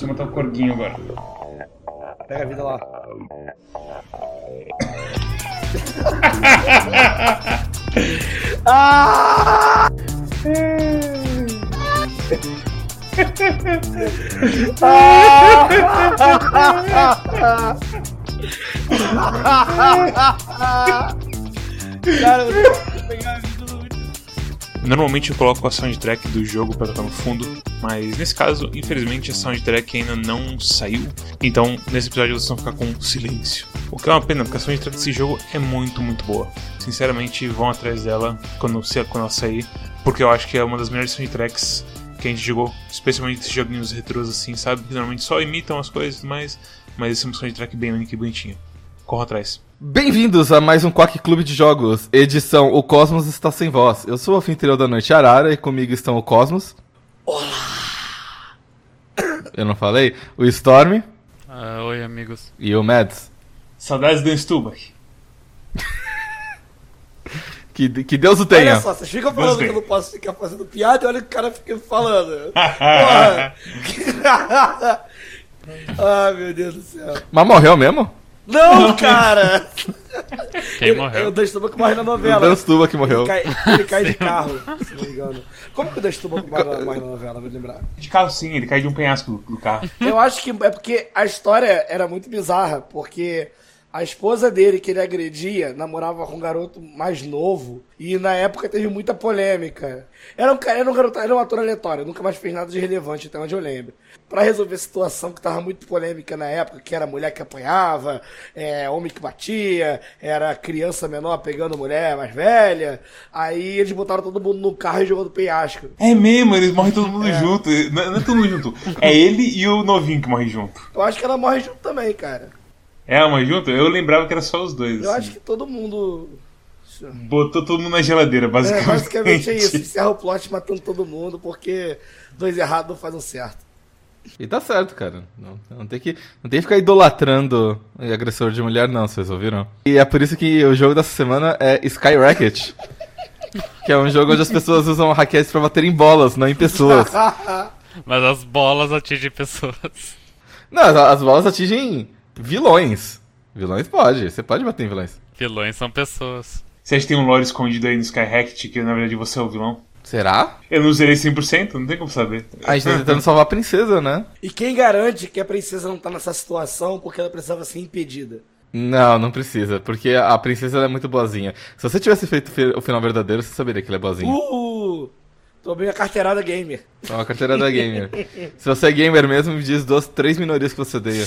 Preciso matar o corguinho agora. Pega a vida lá. ah! Cara, eu vou pegar a vida do Normalmente eu coloco a soundtrack do jogo pra tocar no fundo, mas nesse caso, infelizmente, a soundtrack ainda não saiu. Então, nesse episódio vocês vão ficar com silêncio. O que é uma pena, porque a soundtrack desse jogo é muito, muito boa. Sinceramente, vão atrás dela quando, quando ela sair, porque eu acho que é uma das melhores soundtracks que a gente jogou, especialmente esses joguinhos retrôs assim, sabe? Que normalmente só imitam as coisas, mas, mas esse é uma soundtrack bem única e bonitinha. Corra atrás. Bem-vindos a mais um Quack Clube de Jogos, edição O Cosmos está sem voz. Eu sou o anfitrião da noite Arara e comigo estão o Cosmos. Olá! Eu não falei? O Storm Ah, oi, amigos. e o Mads. Saudades do Stubach. Que, que Deus o tenha. Olha só, vocês ficam falando Gostei. que eu não posso ficar fazendo piada e olha o que o cara fica falando. Porra! Ai, meu Deus do céu. Mas morreu mesmo? Não, cara! Quem Ele- morreu? O Dan Stubach morre na O novela. Dan Stuba que morreu. Ele cai, ele cai de carro, se não me engano. Como que o Dan Stubach morre morre na novela, vou lembrar? De carro sim, ele cai de um penhasco do, do carro. Eu acho que é porque a história era muito bizarra, porque a esposa dele, que ele agredia, namorava com um garoto mais novo, e na época teve muita polêmica. Era um, cara- era um garoto, era um ator aleatório, nunca mais fez nada de relevante, até onde eu lembro. Pra resolver a situação que tava muito polêmica na época, que era mulher que apanhava, é, homem que batia, era criança menor pegando mulher mais velha, aí eles botaram todo mundo no carro e jogou do penhasco. É mesmo, eles morrem todo mundo junto. Não, não é todo mundo junto. É ele e o novinho que morrem junto. Eu acho que ela morre junto também, cara. É, mas junto? Eu lembrava que era só os dois. Eu assim. acho que todo mundo Botou todo mundo na geladeira, É, basicamente. basicamente é isso. Encerra o plot matando todo mundo, porque dois errados não fazem um certo. E tá certo, cara. Não, não tem que, não tem que ficar idolatrando agressor de mulher, não, vocês ouviram? E é por isso que o jogo dessa semana é Sky Racket. que é um jogo onde as pessoas usam raquetes pra bater em bolas, não em pessoas. Mas as bolas atingem pessoas. Não, as, as bolas atingem vilões. Vilões pode, você pode bater em vilões. Vilões são pessoas. Você acha que tem um lore escondido aí no Skyhacked que na verdade você é o vilão? Será? Eu não zerei 100%, não tem como saber. A gente tá tentando salvar a princesa, né? E quem garante que a princesa não tá nessa situação porque ela precisava ser impedida? Não, não precisa, porque a princesa ela é muito boazinha. Se você tivesse feito o final verdadeiro, você saberia que ela é boazinha. Uh! Tomei a carteirada gamer. É uma carteira da gamer. Se você é gamer mesmo, me diz duas, três minorias que você odeia.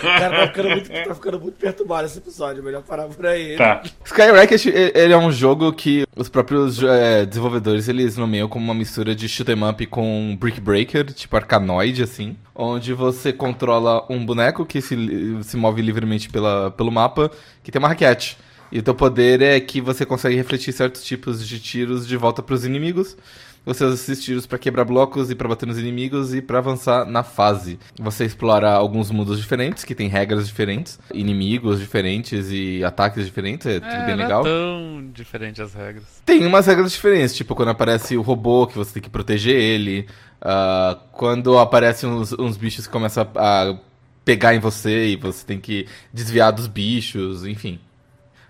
Cara, tá ficando muito, tá ficando muito perturbado esse episódio. Melhor parar por aí. Tá. Skyrocket, ele é um jogo que os próprios é, desenvolvedores, eles nomeiam como uma mistura de shoot 'em up com Brick Breaker, tipo Arkanoid, assim. Onde você controla um boneco que se, se move livremente pela, pelo mapa, que tem uma raquete. E o teu poder é que você consegue refletir certos tipos de tiros de volta pros inimigos. Você usa esses tiros pra quebrar blocos e pra bater nos inimigos e pra avançar na fase. Você explora alguns mundos diferentes, que tem regras diferentes, inimigos diferentes e ataques diferentes, é tudo É, bem não legal. é tão diferente as regras. Tem umas regras diferentes, tipo quando aparece o robô que você tem que proteger ele, ah, quando aparecem uns, uns bichos que começam a, a pegar em você e você tem que desviar dos bichos, enfim.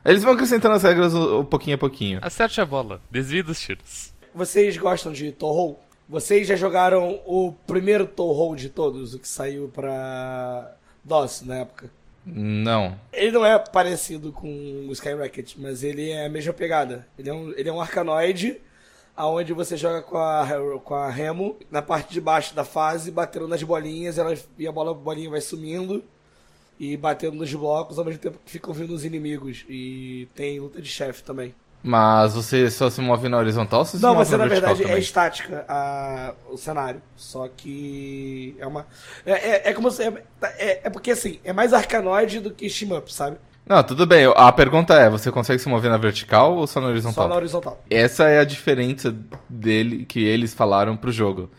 Eles vão acrescentando as regras um, um pouquinho a pouquinho. Acerte a bola, desvie dos tiros. Vocês gostam de Toho? Vocês já jogaram o primeiro Toho de todos, o que saiu pra DOS na época? Não. Ele não é parecido com o Skyrocket, mas ele é a mesma pegada. Ele é um, ele é um arcanoide, aonde você joga com a, com a Remo na parte de baixo da fase, batendo nas bolinhas, elas, e a bola, a bolinha vai sumindo e batendo nos blocos, ao mesmo tempo que ficam vindo os inimigos. E tem luta de chefe também. Mas você só se move na horizontal ou você Não, você na vertical verdade é também? estática a- o cenário. Só que é uma. É, é, é como se. É, é, é porque assim, é mais arcanoide do que steam up, sabe? Não, tudo bem. A pergunta é, você consegue se mover na vertical ou só na horizontal? Só na horizontal. Essa é a diferença dele que eles falaram pro jogo.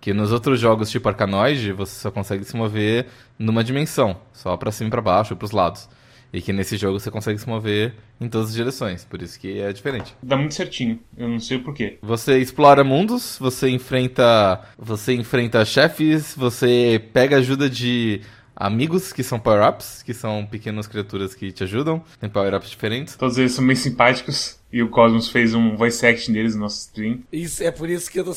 Que nos outros jogos tipo Arkanoid, você só consegue se mover numa dimensão, só pra cima e pra baixo, pros lados. E que nesse jogo você consegue se mover em todas as direções, por isso que é diferente. Dá muito certinho, eu não sei o porquê. Você explora mundos, você enfrenta, você enfrenta chefes, você pega ajuda de amigos que são power-ups, que são pequenas criaturas que te ajudam, tem power-ups diferentes. Todos eles são bem simpáticos. E o Cosmos fez um voice acting deles no nosso stream. Isso, é por isso que eu tô.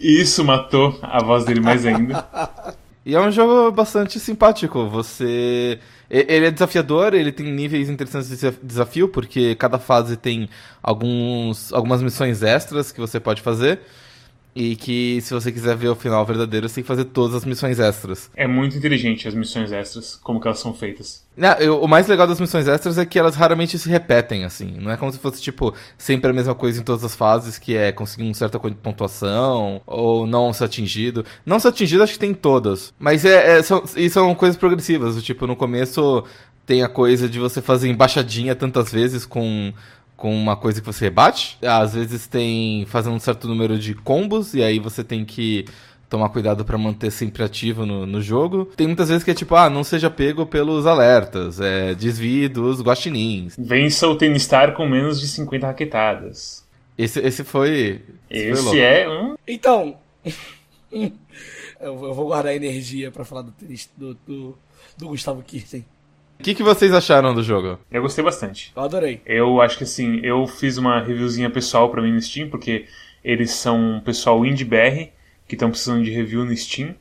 E isso matou a voz dele mais ainda. E é um jogo bastante simpático. Você. Ele é desafiador, ele tem níveis interessantes de desaf- desafio, porque cada fase tem alguns, algumas missões extras que você pode fazer. E que se você quiser ver o final verdadeiro, você tem que fazer todas as missões extras. É muito inteligente as missões extras, como que elas são feitas. Ah, eu- o mais legal das missões extras é que elas raramente se repetem, assim. Não é como se fosse, tipo, sempre a mesma coisa em todas as fases, que é conseguir uma certa pontuação, ou não ser atingido. Não ser atingido, acho que tem em todas. Mas é, é- são, e são coisas progressivas. Tipo, no começo tem a coisa de você fazer embaixadinha tantas vezes com, com uma coisa que você rebate. Às vezes tem fazendo um certo número de combos, e aí você tem que tomar cuidado pra manter sempre ativo no, no jogo. Tem muitas vezes que é tipo, ah, não seja pego pelos alertas, é, desvie dos guaxinins. Vença o Tenistar com menos de 50 raquetadas. Esse, esse foi... esse foi Esse louco. é um. Então. eu vou guardar energia pra falar do, do, do, do Gustavo Kirten. O que, que vocês acharam do jogo? Eu gostei bastante. Eu adorei. Eu acho que assim, eu fiz uma reviewzinha pessoal pra mim no Steam, porque eles são um pessoal indie BR que estão precisando de review no Steam,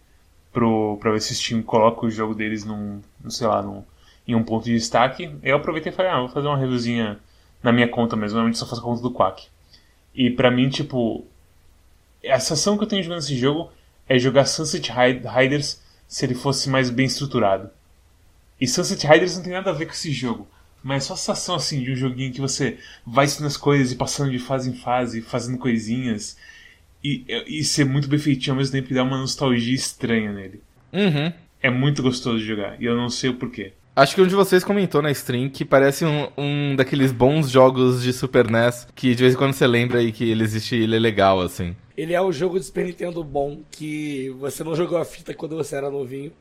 pro, pra ver se o Steam coloca o jogo deles num, num, sei lá, num, em um ponto de destaque. Eu aproveitei e falei, ah, vou fazer uma reviewzinha na minha conta mesmo, normalmente só faço a conta do Quack. E pra mim, tipo, a sensação que eu tenho jogando esse jogo é jogar Sunset Rid- Riders se ele fosse mais bem estruturado. E Sunset Riders não tem nada a ver com esse jogo. Mas só a sensação assim de um joguinho que você vai ensinando as coisas e passando de fase em fase, fazendo coisinhas. E, e ser muito bem feitinho ao mesmo tempo e dar uma nostalgia estranha nele. Uhum. É muito gostoso de jogar. E eu não sei o porquê. Acho que um de vocês comentou na stream que parece um, um daqueles bons jogos de Super NES que de vez em quando você lembra e que ele existe e ele é legal, assim. Ele é o jogo de Super Nintendo bom que você não jogou a fita quando você era novinho.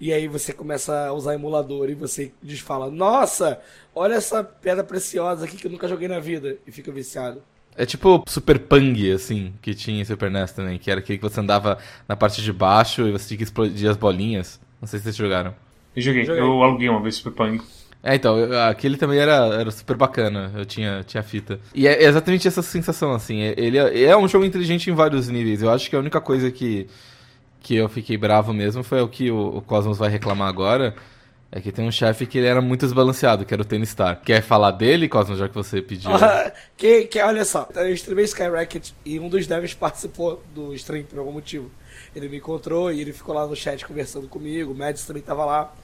E aí você começa a usar emulador e você diz fala, nossa, olha essa pedra preciosa aqui que eu nunca joguei na vida. E fica viciado. É tipo Super Pang, assim, que tinha em Super NES também, que era aquele que você andava na parte de baixo e você tinha que explodir as bolinhas. Não sei se vocês jogaram. Eu joguei, Joguei. eu aluguei uma vez Super Punk. É, então, aquele também era, era super bacana, eu tinha, tinha fita. E é exatamente essa sensação, assim, é- ele é, é um jogo inteligente em vários níveis. Eu acho que a única coisa que, que eu fiquei bravo mesmo foi o que o, o Cosmos vai reclamar agora, é que tem um chefe que ele era muito desbalanceado, que era o Star. Quer falar dele, Cosmos, já que você pediu? que, que, olha só, eu streamei Skyrocket e um dos devs participou do stream por algum motivo. Ele me encontrou e ele ficou lá no chat conversando comigo, o Mads também tava lá.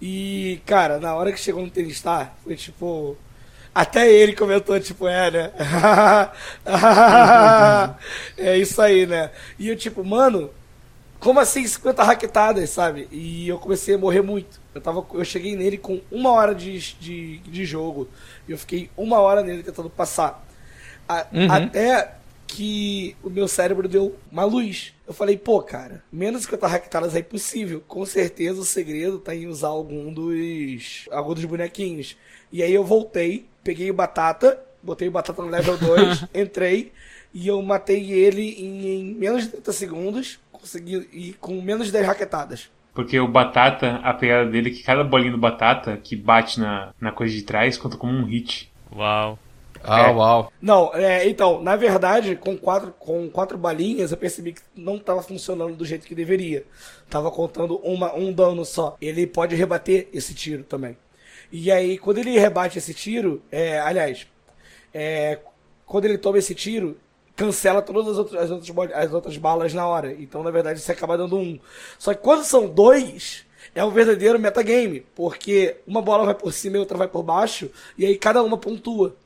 E, cara, na hora que chegou no Star, foi tipo. Até ele comentou, tipo, é, né? é isso aí, né? E eu, tipo, mano, como assim 50 raquetadas, sabe? E eu comecei a morrer muito. Eu, tava, eu cheguei nele com uma hora de, de, de jogo. E eu fiquei uma hora nele tentando passar. A- Uhum. Até que o meu cérebro deu uma luz. Eu falei, pô, cara, menos 50 raquetadas é impossível. Com certeza o segredo tá em usar algum dos. algum dos bonequinhos. E aí eu voltei, peguei o batata, botei o batata no level 2, entrei e eu matei ele em, em menos de 30 segundos. Consegui ir com menos de 10 raquetadas. Porque o Batata, a pegada dele é que cada bolinha do Batata que bate na, na coisa de trás conta como um hit. Uau. Ah, É. uau. Não, é, então, na verdade, com quatro, com quatro balinhas, eu percebi que não estava funcionando do jeito que deveria. Tava contando uma, um dano só. Ele pode rebater esse tiro também. E aí, quando ele rebate esse tiro, é, aliás, é, quando ele toma esse tiro, cancela todas as outras, as, outras, as outras balas na hora. Então, na verdade, você acaba dando um. Só que quando são dois, é um verdadeiro metagame. Porque uma bola vai por cima e outra vai por baixo, e aí cada uma pontua.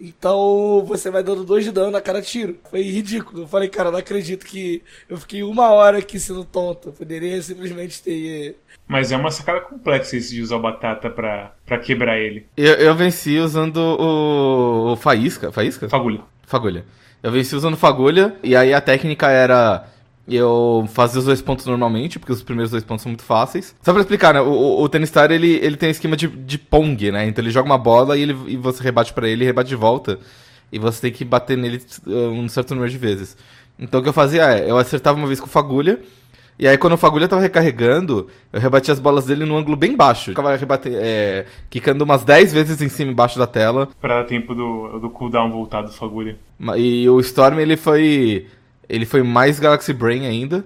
Então você vai dando dois de dano a cada tiro. Foi ridículo. Eu falei, cara, não acredito que eu fiquei uma hora aqui sendo tonto. Eu poderia simplesmente ter. Mas é uma sacada complexa esse de usar o Batata pra, pra quebrar ele. Eu, eu venci usando o, o Faísca. Faísca? Fagulha. Fagulha. Eu venci usando fagulha, e aí a técnica era Eu fazia os dois pontos normalmente, porque os primeiros dois pontos são muito fáceis. Só pra explicar, né? O, o, o Tennis Star, ele, ele tem um esquema de, de pong, né? Então ele joga uma bola e, ele, e você rebate para ele e rebate de volta. E você tem que bater nele uh, um certo número de vezes. Então o que eu fazia é, eu acertava uma vez com fagulha, e aí quando o fagulha tava recarregando, eu rebatia as bolas dele num ângulo bem baixo. Eu ficava rebater, é, quicando umas 10 vezes em cima e embaixo da tela. Pra dar tempo do, do cooldown voltar do fagulha. E o Storm, ele foi ele foi mais Galaxy Brain ainda,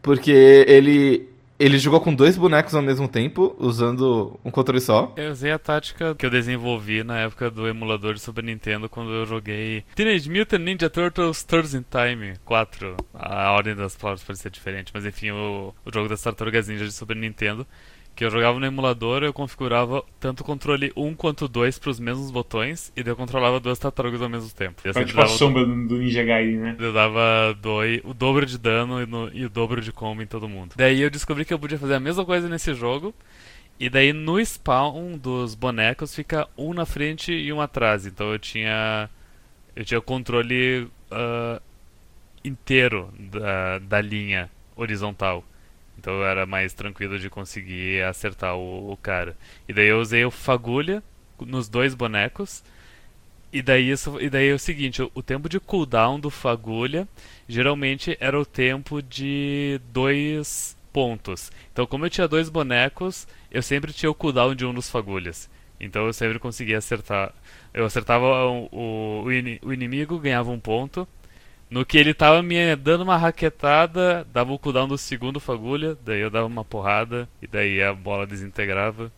porque ele ele jogou com dois bonecos ao mesmo tempo, usando um controle só. Eu usei a tática que eu desenvolvi na época do emulador de Super Nintendo, quando eu joguei Teenage Mutant Ninja Turtles Turtles in Time 4. A ordem das palavras pode ser diferente, mas enfim, o, o jogo das Tartarugas Ninja de Super Nintendo que eu jogava no emulador, eu configurava tanto o controle 1 quanto 2 para os mesmos botões, e daí eu controlava duas tartarugas ao mesmo tempo. É tipo a sombra do, do Ninja Gaiden, né? Eu dava doi, o dobro de dano e, no, e o dobro de combo em todo mundo. Daí eu descobri que eu podia fazer a mesma coisa nesse jogo, e daí no spawn dos bonecos fica um na frente e um atrás. Então eu tinha. Eu tinha o controle uh, inteiro da, da linha horizontal. Então era mais tranquilo de conseguir acertar o, o, cara. E daí eu usei o fagulha nos dois bonecos. E daí, isso, e daí é o seguinte, o, o tempo de cooldown do fagulha geralmente era o tempo de dois pontos. Então como eu tinha dois bonecos, eu sempre tinha o cooldown de um dos fagulhas. Então eu sempre conseguia acertar. Eu acertava o, o, o inimigo, ganhava um ponto. No que ele tava me dando uma raquetada, dava o cooldown do segundo fagulha, daí eu dava uma porrada, e daí a bola desintegrava,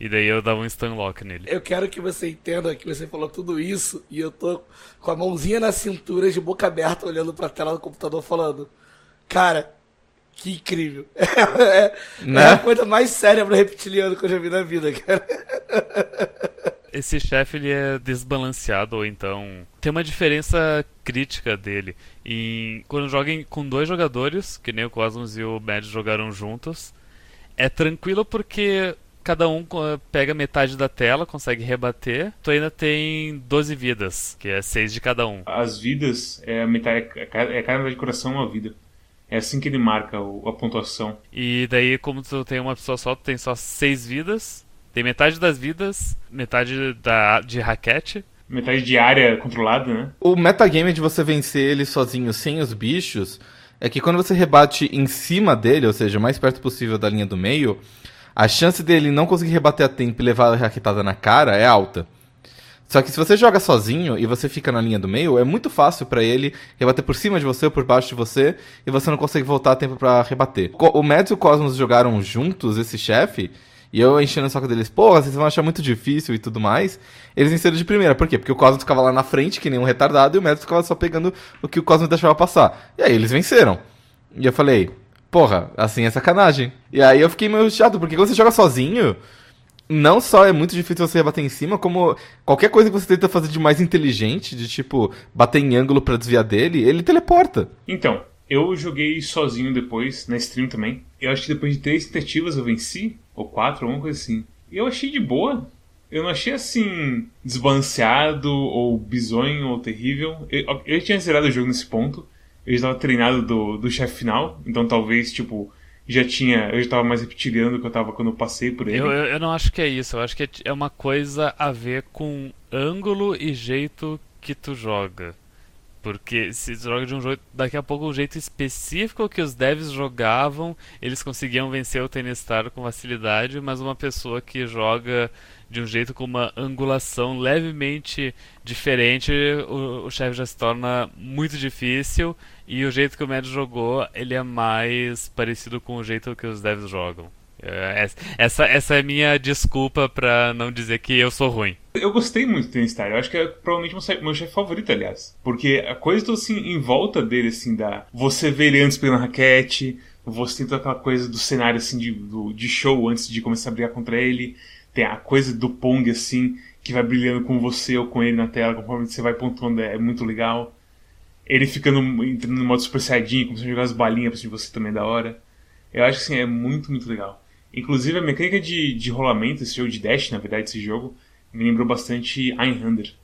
e daí eu dava um stunlock nele. Eu quero que você entenda que você falou tudo isso, e eu tô com a mãozinha na cintura, de boca aberta, olhando pra tela do computador, falando: Cara, que incrível. É, é, né? é a coisa mais séria pro reptiliano que eu já vi na vida, cara. esse chefe ele é desbalanceado ou então tem uma diferença crítica dele. E quando joga com dois jogadores, que nem o Cosmos e o Mad jogaram juntos, é tranquilo porque cada um pega metade da tela, consegue rebater. Tu ainda tem 12 vidas, que é 6 de cada um. As vidas é a metade é cada metade de coração uma vida. É assim que ele marca a pontuação. E daí, como tu tem uma pessoa só, tu tem só 6 vidas. Tem metade das vidas, metade da, de raquete. Metade de área controlada, né? O metagame de você vencer ele sozinho sem os bichos é que quando você rebate em cima dele, ou seja, o mais perto possível da linha do meio, a chance dele não conseguir rebater a tempo e levar a raquetada na cara é alta. Só que se você joga sozinho e você fica na linha do meio, é muito fácil para ele rebater por cima de você ou por baixo de você e você não consegue voltar a tempo para rebater. O Mads e o Cosmos jogaram juntos esse chefe e eu enchendo o saco deles, porra, vocês vão achar muito difícil e tudo mais. Eles venceram de primeira. Por quê? Porque o Cosmos ficava lá na frente, que nem um retardado, e o Metro ficava só pegando o que o Cosmos deixava passar. E aí eles venceram. E eu falei, porra, assim é sacanagem. E aí eu fiquei meio chato, porque quando você joga sozinho, não só é muito difícil você bater em cima, como qualquer coisa que você tenta fazer de mais inteligente, de tipo, bater em ângulo para desviar dele, ele teleporta. Então, eu joguei sozinho depois, na stream também. Eu acho que depois de três tentativas eu venci, ou quatro, alguma coisa assim. E eu achei de boa. Eu não achei assim desbalanceado, ou bizonho, ou terrível. Eu, eu tinha zerado o jogo nesse ponto. Eu estava treinado do, do chefe final, então talvez, tipo, já tinha. Eu já estava mais reptiliano do que eu estava quando eu passei por ele. Eu, eu, eu não acho que é isso. Eu acho que é uma coisa a ver com ângulo e jeito que tu joga. Porque se joga de um jeito. Daqui a pouco, um jeito específico que os devs jogavam, eles conseguiam vencer o Tennis Star com facilidade, mas uma pessoa que joga de um jeito com uma angulação levemente diferente, o, o chefe já se torna muito difícil. E o jeito que o Mad jogou, ele é mais parecido com o jeito que os devs jogam. É, essa, essa é minha desculpa pra não dizer que eu sou ruim. Eu gostei muito do Star. Eu acho que é provavelmente meu, meu chefe favorito, aliás. Porque a coisa assim, em volta dele, assim, da. Você vê ele antes pegando raquete, você tem toda aquela coisa do cenário, assim, de, do, de show antes de começar a brigar contra ele. Tem a coisa do Pong, assim, que vai brilhando com você ou com ele na tela, conforme você vai pontuando, é, é muito legal. Ele ficando entrando no modo Super Saiyajin, começando a jogar as balinhas pra cima de você também é da hora. Eu acho que, assim, é muito, muito legal. Inclusive, a mecânica de, de rolamento, esse jogo de dash, na verdade, esse jogo, me lembrou bastante Einhander.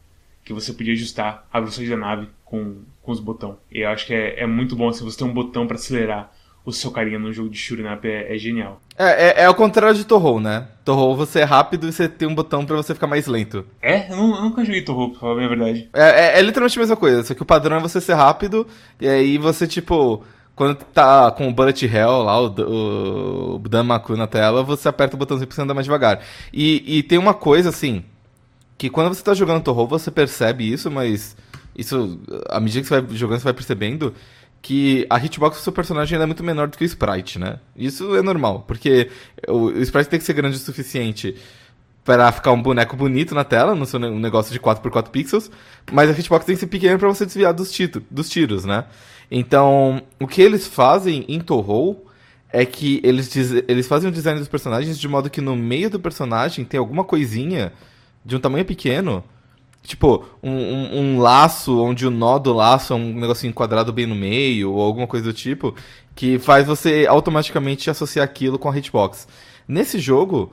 que você podia ajustar a velocidade da nave com, com os botões. E eu acho que é, é muito bom se você tem um botão para acelerar o seu carinha no jogo de up é, é genial. É, é, é o contrário de Torro, né? Torro você é rápido e você tem um botão para você ficar mais lento. É? Eu, não, eu nunca joguei Torro, pra falar a minha verdade. É, é, é, literalmente a mesma coisa, só que o padrão é você ser rápido e aí você, tipo, quando tá com o Bullet Hell lá, o, o Damaku na tela, você aperta o botãozinho pra você andar mais devagar. E, e tem uma coisa, assim, que quando você tá jogando Torro, você percebe isso, mas isso, à medida que você vai jogando, você vai percebendo que a hitbox do seu personagem é muito menor do que o sprite, né? Isso é normal, porque o, o sprite tem que ser grande o suficiente para ficar um boneco bonito na tela, no seu um negócio de 4x4 pixels, mas a hitbox tem que ser pequena para você desviar dos, tito, dos tiros, né? Então, o que eles fazem em Torro é que eles, eles fazem o design dos personagens de modo que no meio do personagem tem alguma coisinha de um tamanho pequeno Tipo, um, um, um, laço onde o nó do laço é um negocinho quadrado bem no meio, ou alguma coisa do tipo, que faz você automaticamente associar aquilo com a hitbox. Nesse jogo,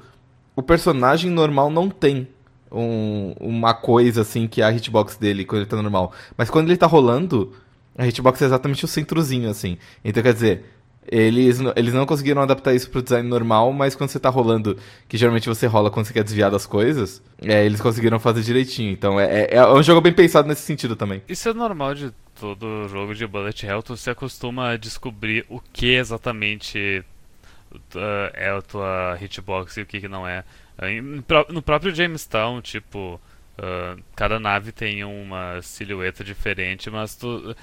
o personagem normal não tem um, uma coisa assim que é a hitbox dele quando ele tá normal. Mas quando ele tá rolando, a hitbox é exatamente o centrozinho, assim. Então quer dizer, eles, eles não conseguiram adaptar isso pro design normal, mas quando você tá rolando, que geralmente você rola quando você quer desviar das coisas, é, eles conseguiram fazer direitinho. Então é, é, é, um jogo bem pensado nesse sentido também. Isso é normal de todo jogo de Bullet Hell, se acostuma a descobrir o que exatamente é a tua hitbox e o que, que não é. No próprio Jamestown, tipo, uh, cada nave tem uma silhueta diferente, mas tu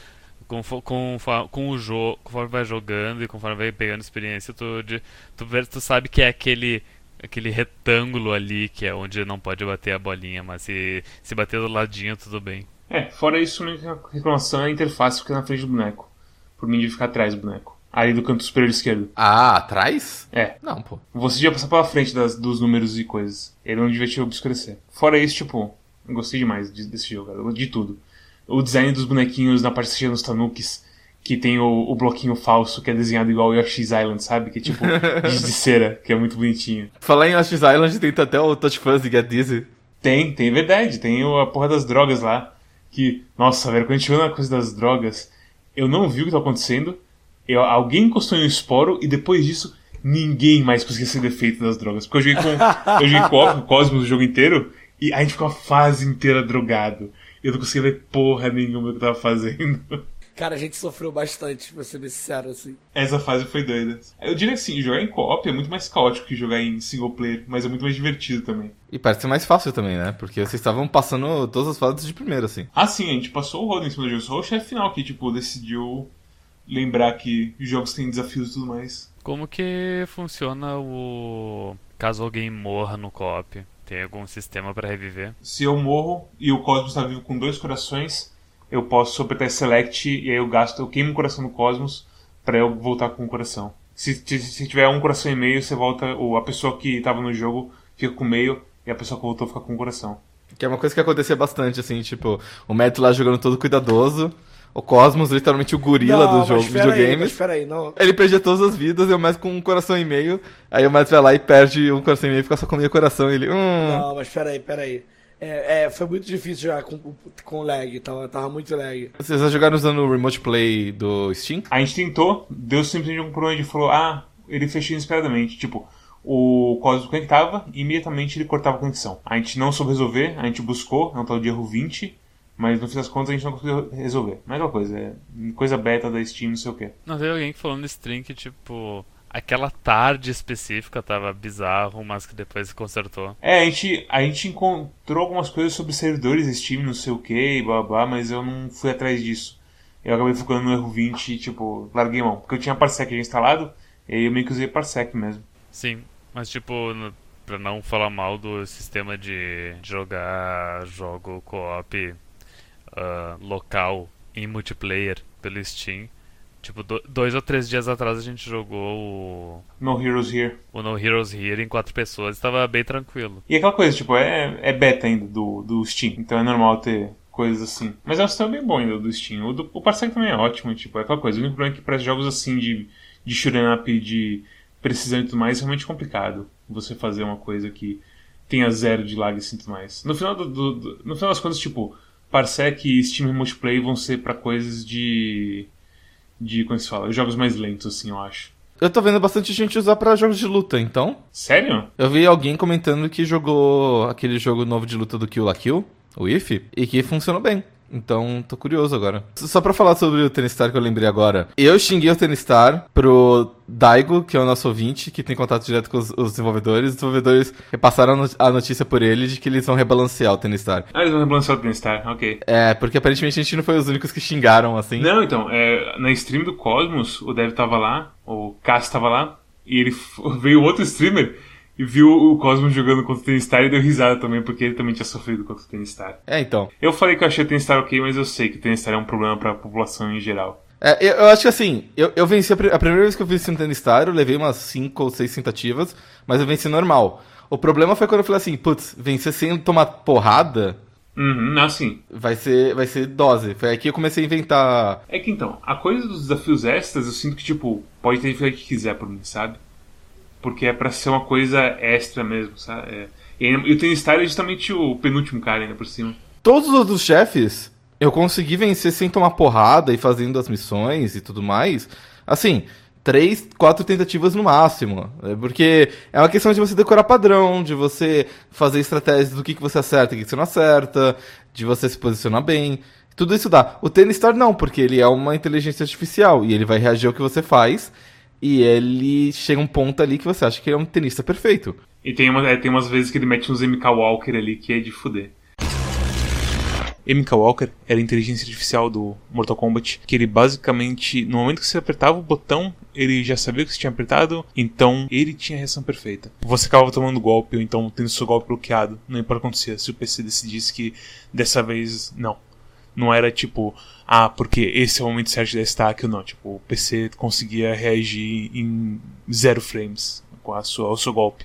com, com, com o jogo, conforme vai jogando e conforme vai pegando experiência, tu, de, tu, tu sabe que é aquele aquele retângulo ali que é onde não pode bater a bolinha, mas se, se bater do ladinho, tudo bem. É, fora isso, a reclamação é a interface fica na frente do boneco. Por mim, de ficar atrás do boneco. Ali do canto superior esquerdo. Ah, atrás? É. Não, pô. Você devia passar pela frente das, dos números e coisas. Ele não devia te obscurecer. Fora isso, tipo, gostei demais desse jogo, de tudo o design dos bonequinhos na parte de nos Tanukis, que tem o, o, bloquinho falso que é desenhado igual o Yoshi's Island, sabe? Que é tipo de cera, que é muito bonitinho. Falar em Yoshi's Island, tem até o Touch Fuzz Get Dizzy. Tem, tem verdade. Tem a porra das drogas lá. Que, nossa, velho, quando a gente viu na coisa das drogas, eu não vi o que tá acontecendo. Eu, alguém encostou em um esporo e depois disso ninguém mais conseguia ser defeito das drogas. Porque eu joguei com, eu joguei com o Cosmos o jogo inteiro e a gente ficou a fase inteira drogado eu não conseguia ver porra nenhuma do que eu tava fazendo. Cara, a gente sofreu bastante, pra ser bem sincero, assim. Essa fase foi doida. Eu diria assim, jogar em co-op é muito mais caótico que jogar em single player, mas é muito mais divertido também. E parece ser mais fácil também, né? Porque vocês estavam passando todas as fases de primeiro, assim. Ah, sim, a gente passou o rodo em cima do jogo. Só o chefe final que, tipo, decidiu lembrar que os jogos têm desafios e tudo mais. Como que funciona o... caso alguém morra no co-op? Tem algum sistema para reviver? Se eu morro e o Cosmos está vivo com dois corações, eu posso apertar Select e aí eu gasto, eu queimo o coração do Cosmos para eu voltar com o coração. Se, se, tiver um coração e meio, você volta, ou a pessoa que estava no jogo fica com meio e a pessoa que voltou fica com o coração. Que é uma coisa que acontecia bastante, assim, tipo, o Matt lá jogando todo cuidadoso, o Cosmos, literalmente o gorila não, do jogo videogames. Aí, não. Ele perdia todas as vidas, eu mais com um coração e meio. Aí o mais vai lá e perde um coração e meio e fica só com meio coração. E ele. Hum. Não, mas peraí, peraí. É, é, foi muito difícil jogar com, com lag, tava, tava muito lag. Vocês já jogaram usando o Remote Play do Steam? A gente tentou, deu simplesmente um problema e falou: ah, ele fechou inesperadamente. Tipo, o Cosmos conectava e imediatamente ele cortava a conexão. A gente não soube resolver, a gente buscou, é um tal de erro 20. Mas no fim das contas a gente não conseguiu resolver. Mas é uma coisa, é coisa beta da Steam, não sei o que. Não, teve alguém que falou no stream que, tipo, aquela tarde específica tava bizarro, mas que depois se consertou. É, a gente, a gente encontrou algumas coisas sobre servidores Steam, não sei o que, blá blá, mas eu não fui atrás disso. Eu acabei focando no erro 20 e, tipo, larguei mão. Porque eu tinha Parsec instalado, e aí eu meio que usei Parsec mesmo. Sim, mas tipo, no, pra não falar mal do sistema de jogar jogo co-op uh, local em multiplayer pelo Steam. Tipo, do, dois ou três dias atrás a gente jogou o. No Heroes Here. O No Heroes Here em quatro pessoas, estava bem tranquilo. E aquela coisa, tipo, é, é beta ainda do, do Steam, então é normal ter coisas assim. Mas é um sistema bem bom ainda do Steam. O, do, o Parsec também é ótimo, tipo, é aquela coisa. O único problema é que para jogos assim de, de shoot'em up, de precisão e tudo mais, é realmente complicado você fazer uma coisa que tenha zero de lag assim, e tudo mais. No final, do, do, no final das contas, tipo, Parsec e Steam Remote Play vão ser pra coisas de. de. como se fala? Jogos mais lentos, assim, eu acho. Eu tô vendo bastante gente usar pra jogos de luta, então. Sério? Eu vi alguém comentando que jogou aquele jogo novo de luta do Kill la Kill, o If, e que funcionou bem. Então, tô curioso agora. Só pra falar sobre o Tenistar que eu lembrei agora. Eu xinguei o Tenistar pro Daigo, que é o nosso ouvinte, que tem contato direto com os, os desenvolvedores. Os desenvolvedores repassaram a no- a notícia por ele de que eles vão rebalancear o Tenistar. Ah, eles vão rebalançar o Tenistar, ok. É, porque aparentemente a gente não foi os únicos que xingaram, assim. Não, então, é, na stream do Cosmos, o Dev tava lá, o Cass tava lá, e ele veio outro streamer e viu o Cosmos jogando contra o Tenistar e deu risada também, porque ele também tinha sofrido contra o Tenistar. É, então. Eu falei que eu achei o Tenistar ok, mas eu sei que o Tenistar é um problema pra população em geral. É, eu, eu acho que assim, eu, eu venci a, a primeira vez que eu venci no Tenistar, eu levei umas 5 ou 6 tentativas, mas eu venci normal. O problema foi quando eu falei assim, putz, vencer sem tomar porrada Uhum, assim. vai ser, vai ser dose. Foi aí que eu comecei a inventar. É que então, a coisa dos desafios extras, eu sinto que, tipo, pode ter feito o que quiser por mim, sabe? Porque é pra ser uma coisa extra mesmo, sabe? É. E, o Tenistar é justamente o penúltimo cara ainda por cima. Todos os outros chefes eu consegui vencer sem tomar porrada e fazendo as missões e tudo mais. Assim, três, quatro tentativas no máximo. É Porque é uma questão de você decorar padrão, de você fazer estratégias do que, que você acerta e o que você não acerta, de você se posicionar bem. Tudo isso dá. O Tenistar não, porque ele é uma inteligência artificial e ele vai reagir ao que você faz. E ele chega um ponto ali que você acha que ele é um tenista perfeito. E tem, uma, é, tem umas vezes que ele mete uns MK Walker ali que é de fuder. MK Walker era a inteligência artificial do Mortal Kombat, que ele basicamente, no momento que você apertava o botão, ele já sabia o que você tinha apertado, então ele tinha a reação perfeita. Você acabava tomando golpe, ou então tendo seu golpe bloqueado, não importa o que acontecia, se o PC decidisse que dessa vez não. Não era tipo, ah, porque esse é o momento certo de destaque ou não. Tipo, o PC conseguia reagir em zero frames com a sua, o seu golpe.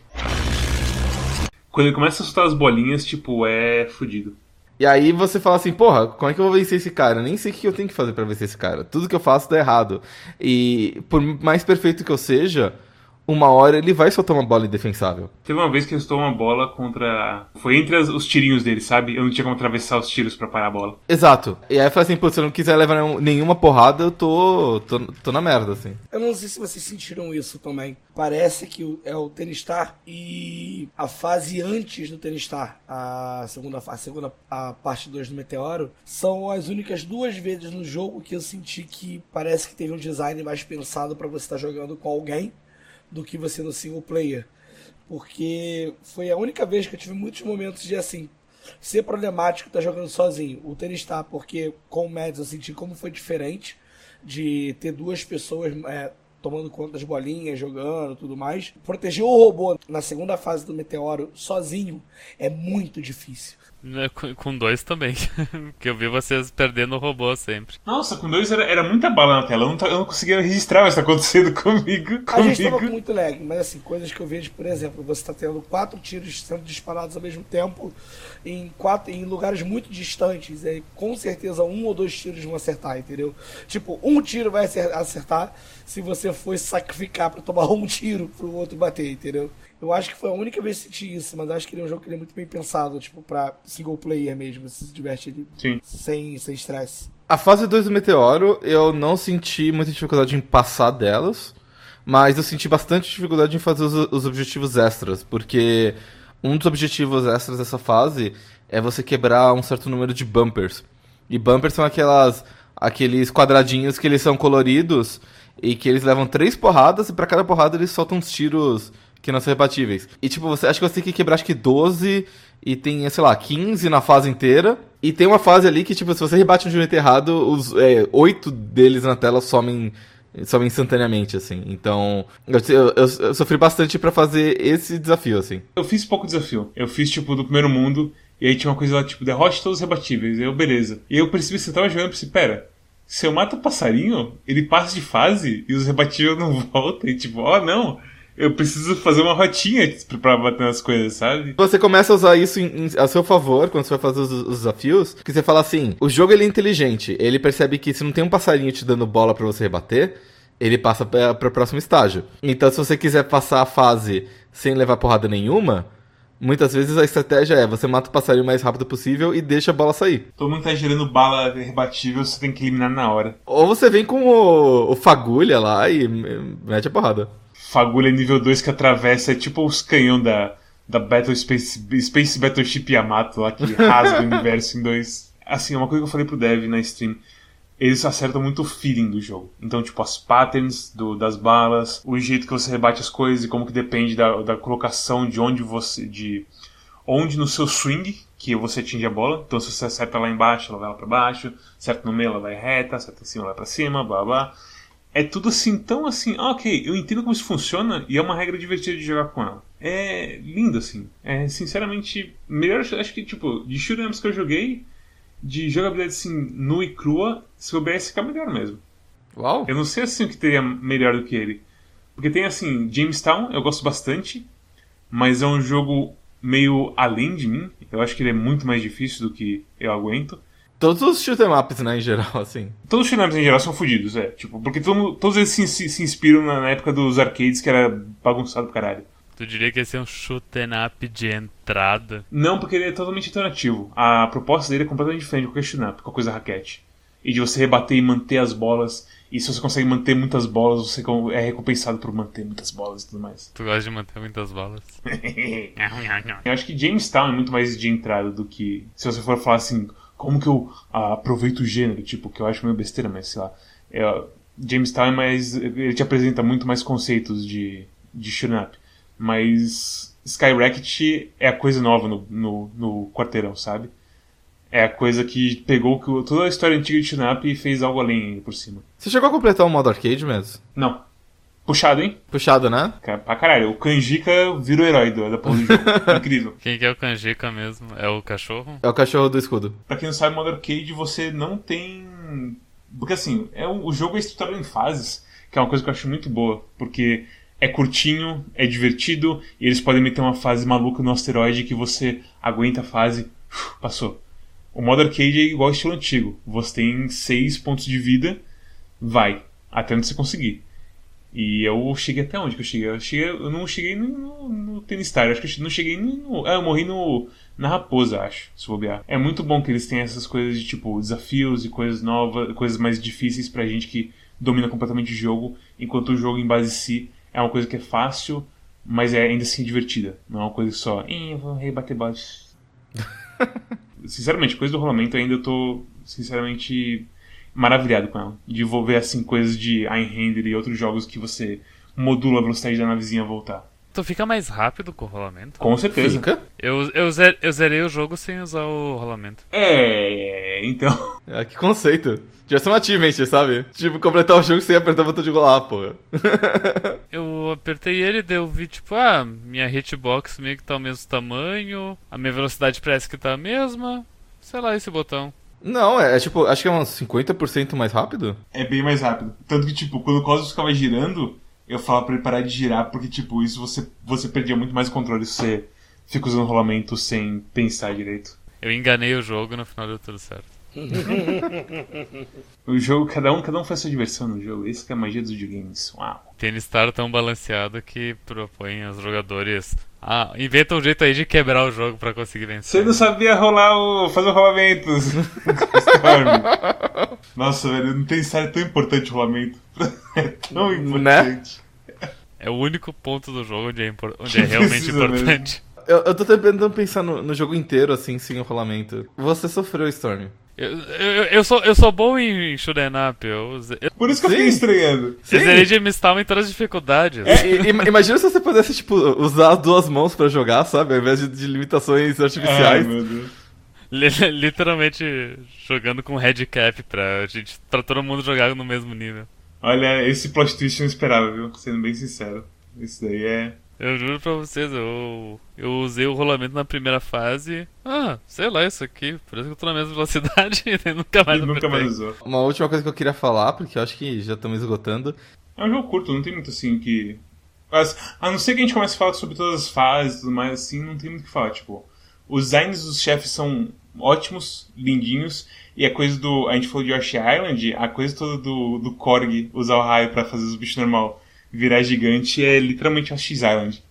Quando ele começa a soltar as bolinhas, tipo, é fudido. E aí você fala assim, porra, como é que eu vou vencer esse cara? Nem sei o que eu tenho que fazer pra vencer esse cara. Tudo que eu faço dá errado. E por mais perfeito que eu seja, uma hora ele vai soltar uma bola indefensável. Teve uma vez que eu estou uma bola contra. Foi entre as- os tirinhos dele, sabe? Eu não tinha como atravessar os tiros pra parar a bola. Exato. E aí eu falei assim, pô, se eu não quiser levar nenhum- nenhuma porrada, eu tô, tô, tô na merda, assim. Eu não sei se vocês sentiram isso também. Parece que é o Tenistar e a fase antes do Tenistar, a segunda, a segunda a parte 2 do Meteoro, são as únicas duas vezes no jogo que eu senti que parece que teve um design mais pensado pra você estar jogando com alguém do que você no single player. Porque foi a única vez que eu tive muitos momentos de assim. Ser problemático estar jogando sozinho. O Tenistar, porque com o Mads eu senti como foi diferente de ter duas pessoas é, tomando conta das bolinhas, jogando tudo mais. Proteger o robô na segunda fase do Meteoro sozinho é muito difícil. Né, Com dois também. que eu vi vocês perdendo o robô sempre. Nossa, com dois era, era muita bala na tela. Eu não, eu não conseguia registrar o que está acontecendo comigo. A gente tava com comigo. muito lag, mas assim, coisas que eu vejo, por exemplo, você tá tendo quatro tiros sendo disparados ao mesmo tempo em, quatro, em lugares muito distantes. E com certeza um ou dois tiros vão acertar, entendeu? Tipo, um tiro vai acer- acertar se você for sacrificar pra tomar um tiro pro outro bater, entendeu? Eu acho que foi a única vez que senti isso, mas acho que ele é um jogo que ele é muito bem pensado, tipo, pra single player mesmo, você se diverte ali Sim. sem sem estresse. A fase 2 do Meteoro, eu não senti muita dificuldade em passar delas, mas eu senti bastante dificuldade em fazer os, os objetivos extras, porque um dos objetivos extras dessa fase é você quebrar um certo número de bumpers. E bumpers são aquelas aqueles quadradinhos que eles são coloridos e que eles levam três porradas e pra cada porrada eles soltam uns tiros que não são rebatíveis. E tipo, você acho que você tem que quebrar acho que 12 e tem, sei lá, 15 na fase inteira. E tem uma fase ali que, tipo, se você rebate um direito errado, os é, oito deles na tela somem, somem instantaneamente, assim. Então, eu, eu, eu- sofri bastante pra fazer esse desafio, assim. Eu fiz pouco desafio. Eu fiz, tipo, do primeiro mundo, e aí tinha uma coisa lá, tipo, derrote todos os rebatíveis. Aí eu, beleza. E eu percebi que você tava jogando e pensei, pera, se eu mato o passarinho, ele passa de fase e os rebatíveis não voltam. E tipo, ó, não, eu preciso fazer uma rotinha pra bater nas coisas, sabe? Você começa a usar isso em- em- a seu favor quando você vai fazer os, os desafios, que você fala assim, o jogo ele é inteligente, ele percebe que se não tem um passarinho te dando bola pra você rebater, ele passa pra, pro próximo estágio. Então se você quiser passar a fase sem levar porrada nenhuma, Muitas vezes a estratégia é você mata o passarinho o mais rápido possível e deixa a bola sair. Todo mundo tá gerando bala rebatível, você tem que eliminar na hora. Ou você vem com o, o fagulha lá e me- mete a porrada. Fagulha nível 2 que atravessa, é tipo os canhão da, da Battle Space, Space Battleship Yamato lá, que rasga o universo em dois. Assim, é uma coisa que eu falei pro Dev na stream. Eles acertam muito o feeling do jogo. Então, tipo, as patterns do, das balas, o jeito que você rebate as coisas e como que depende da, da colocação de onde você. de onde no seu swing que você atinge a bola. Então, se você acerta lá embaixo, ela vai lá pra baixo, acerta no meio, ela vai reta, acerta em cima, ela vai pra cima, blá blá. É tudo assim, tão assim, ah, ok, eu entendo como isso funciona e é uma regra divertida de jogar com ela. É lindo, assim. É, sinceramente, melhor, acho que, tipo, de shoot'em que eu joguei, de jogabilidade, assim, nua e crua, se o BS fica melhor mesmo. Uau! Eu não sei, assim, o que teria melhor do que ele. Porque tem, assim, Jamestown, eu gosto bastante, mas é um jogo meio além de mim. Eu acho que ele é muito mais difícil do que eu aguento. Todos os shoot'em ups, né, em geral, assim. Todos os shoot'em ups em geral são fodidos, é. Tipo, porque todo todos eles se, se- se inspiram na, na época dos arcades, que era bagunçado pro caralho. Tu diria que esse é um shoot'em up de entrada? Não, porque ele é totalmente alternativo. A proposta dele é completamente diferente do question up, com a coisa raquete. E de você rebater e manter as bolas. E se você consegue manter muitas bolas, você é recompensado por manter muitas bolas e tudo mais. Tu gosta de manter muitas balas? Eu acho que Jamestown é muito mais de entrada do que. Se você for falar assim, como que eu ah, aproveito o gênero, tipo, que eu acho meio besteira, mas sei lá. É, Jamestown é mais. Ele te apresenta muito mais conceitos de, de shoot'em up. Mas Skyrocket é a coisa nova no, no, no quarteirão, sabe? É a coisa que pegou que- toda a história antiga de shoot'em up e fez algo além por cima. Você chegou a completar o modo arcade mesmo? Não. Puxado, hein? Puxado, né? Cara, Pra caralho. O Kanjika vira o herói do, da porra do jogo. Incrível. Quem que é o Kanjika mesmo? É o cachorro? É o cachorro do escudo. Pra quem não sabe, modo arcade você não tem. Porque assim, é um- o jogo é estruturado em fases, que é uma coisa que eu acho muito boa. Porque é curtinho, é divertido, e eles podem meter uma fase maluca no asteroide que você aguenta a fase, uf, passou. O modo arcade é igual ao estilo antigo. Você tem seis pontos de vida, vai, até onde você conseguir. E eu cheguei até onde que eu cheguei? Eu, cheguei, eu não cheguei no, no, no Tennis Star, eu acho que eu não cheguei no. no- ah, eu morri no, na Raposa, acho, se bobear. É muito bom que eles tenham essas coisas de tipo desafios e coisas novas, coisas mais difíceis pra gente que domina completamente o jogo, enquanto o jogo em base em si é uma coisa que é fácil, mas é ainda assim divertida. Não é uma coisa só, "Ih, eu vou rebater bots. sinceramente, coisa do rolamento ainda eu tô, sinceramente, maravilhado com ela. De envolver, assim, coisas de Einhander e outros jogos que você modula a velocidade da navezinha voltar. Tu fica mais rápido com o rolamento? Com certeza. Fica. Eu, eu, zer- eu zerei o jogo sem usar o rolamento. É, então. É, que conceito. Já são achievement, sabe? Tipo, completar o jogo sem apertar o botão de rolar, porra. Eu apertei ele e daí eu vi, tipo, ah, minha hitbox meio que tá o mesmo tamanho, a minha velocidade parece que tá a mesma. Sei lá, esse botão. Não, é, é tipo, acho que é uns 50% mais rápido. É bem mais rápido. Tanto que, tipo, quando o Cosmos ficava girando, eu falava pra ele parar de girar, porque, tipo, isso você, você perdia muito mais controle se você fica usando rolamento sem pensar direito. Eu enganei o jogo e no final deu tudo certo. O jogo, cada um, cada um faz sua diversão no jogo. Isso que é a magia dos videogames. Uau. Tênis estar tão balanceado que propõe aos jogadores. Ah, inventa um jeito aí de quebrar o jogo pra conseguir Você vencer. não sabia rolar o. fazer o rolamento. Storm. Nossa, velho, não tem série tão importante o rolamento. É tão importante. É o único ponto do jogo onde é, impor- onde é realmente mesmo. importante. Eu, eu tô tentando pensar no, no jogo inteiro, assim, sem o rolamento. Você sofreu, Storm. Eu, eu, eu sou, eu sou bom em shoot'em up. Eu, eu, Por isso que eu Sim. fiquei estranhando. eu zerei de Mistal em todas as dificuldades. I- imagina se você pudesse, tipo, usar as duas mãos pra jogar, sabe? Ao invés de, de limitações Ai, artificiais. meu Deus. Li- Literalmente jogando com headcap pra, gente, pra todo mundo jogar no mesmo nível. Olha, esse plot twist eu não esperava, viu? Sendo bem sincero. Isso daí é. Eu juro pra vocês, eu, eu usei o rolamento na primeira fase. Ah, sei lá, isso aqui. Parece que eu tô na mesma velocidade e nunca mais e nunca mais usou. Uma última coisa que eu queria falar, porque eu acho que já estamos esgotando. É um jogo curto, não tem muito assim que. Mas, a não ser que a gente comece a falar sobre todas as fases e tudo mais, assim, não tem muito o que falar. Tipo, os designs dos chefes são ótimos, lindinhos, e a coisa do. A gente falou de Yoshi Island, a coisa toda do, do Korg usar o raio pra fazer os bichos normal virar gigante é literalmente Yoshi's Island.